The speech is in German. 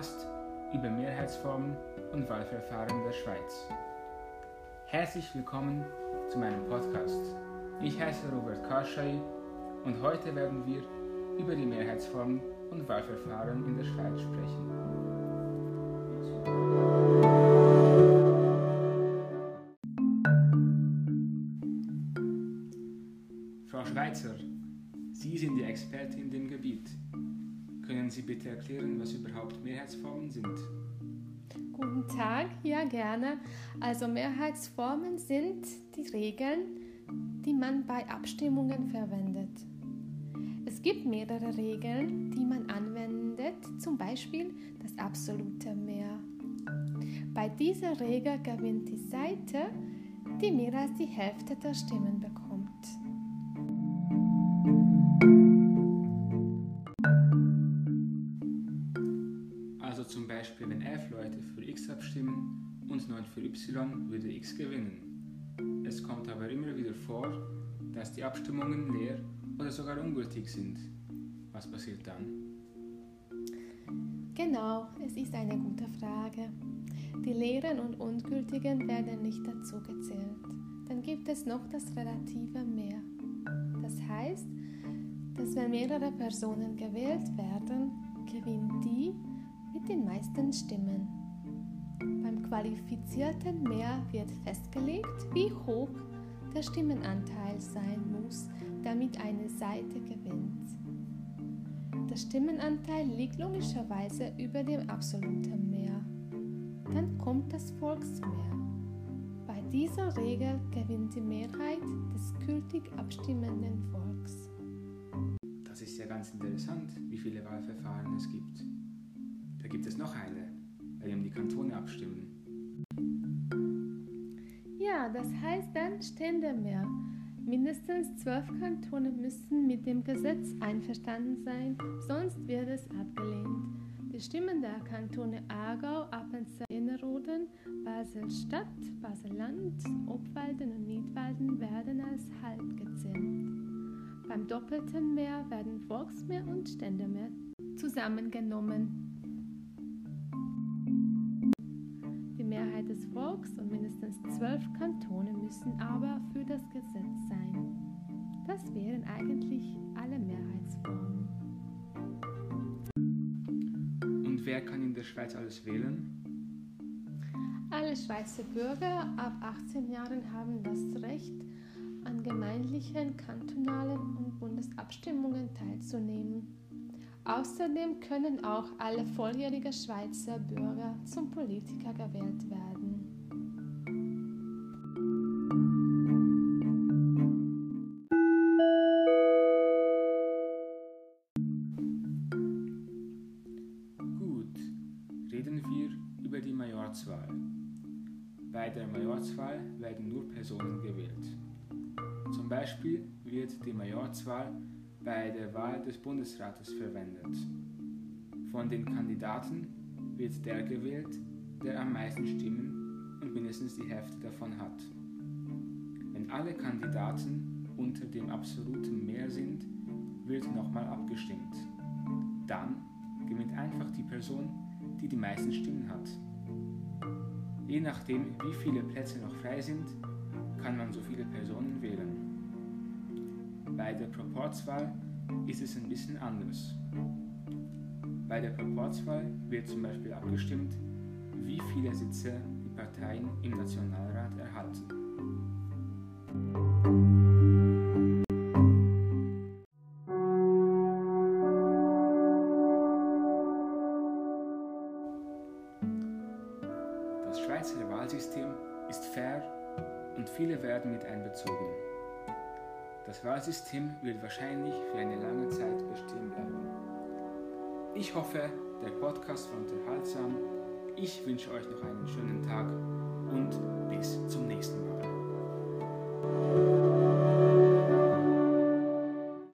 Podcast über Mehrheitsformen und Wahlverfahren der Schweiz. Herzlich willkommen zu meinem Podcast. Ich heiße Robert Karschei und heute werden wir über die Mehrheitsformen und Wahlverfahren in der Schweiz sprechen. Frau Schweizer, Sie sind die Expertin in dem Gebiet. Können Sie bitte erklären, was überhaupt Mehrheitsformen sind? Guten Tag, ja gerne. Also Mehrheitsformen sind die Regeln, die man bei Abstimmungen verwendet. Es gibt mehrere Regeln, die man anwendet, zum Beispiel das absolute Mehr. Bei dieser Regel gewinnt die Seite, die mehr als die Hälfte der Stimmen bekommt. Abstimmen und 9 für y, würde x gewinnen. Es kommt aber immer wieder vor, dass die Abstimmungen leer oder sogar ungültig sind. Was passiert dann? Genau, es ist eine gute Frage. Die leeren und ungültigen werden nicht dazu gezählt. Dann gibt es noch das relative Mehr. Das heißt, dass wenn mehrere Personen gewählt werden, gewinnt die mit den meisten Stimmen. Qualifizierten Mehr wird festgelegt, wie hoch der Stimmenanteil sein muss, damit eine Seite gewinnt. Der Stimmenanteil liegt logischerweise über dem absoluten Mehr. Dann kommt das Volksmehr. Bei dieser Regel gewinnt die Mehrheit des gültig abstimmenden Volks. Das ist ja ganz interessant, wie viele Wahlverfahren es gibt. Da gibt es noch eine, bei dem die Kantone abstimmen. Das heißt dann Ständemehr. Mindestens zwölf Kantone müssen mit dem Gesetz einverstanden sein, sonst wird es abgelehnt. Die Stimmen der Kantone Aargau, Appenzell Innerrhoden, Basel-Stadt, Basel-Land, Obwalden und Nidwalden werden als halb gezählt. Beim doppelten Mehr werden Volksmehr und Ständemehr zusammengenommen. Die Mehrheit des Volks mindestens zwölf Kantone müssen aber für das Gesetz sein. Das wären eigentlich alle Mehrheitsformen. Und wer kann in der Schweiz alles wählen? Alle Schweizer Bürger ab 18 Jahren haben das Recht, an gemeindlichen, kantonalen und Bundesabstimmungen teilzunehmen. Außerdem können auch alle volljährige Schweizer Bürger zum Politiker gewählt werden. Majorzwahl. Bei der Majorzwahl werden nur Personen gewählt. Zum Beispiel wird die Majorzwahl bei der Wahl des Bundesrates verwendet. Von den Kandidaten wird der gewählt, der am meisten Stimmen und mindestens die Hälfte davon hat. Wenn alle Kandidaten unter dem absoluten Mehr sind, wird nochmal abgestimmt. Dann gewinnt einfach die Person, die die meisten Stimmen hat. Je nachdem, wie viele Plätze noch frei sind, kann man so viele Personen wählen. Bei der Proporzwahl ist es ein bisschen anders. Bei der Proporzwahl wird zum Beispiel abgestimmt, wie viele Sitze die Parteien im Nationalrat erhalten. Das Schweizer Wahlsystem ist fair und viele werden mit einbezogen. Das Wahlsystem wird wahrscheinlich für eine lange Zeit bestehen bleiben. Ich hoffe, der Podcast war unterhaltsam. Ich wünsche euch noch einen schönen Tag und bis zum nächsten Mal.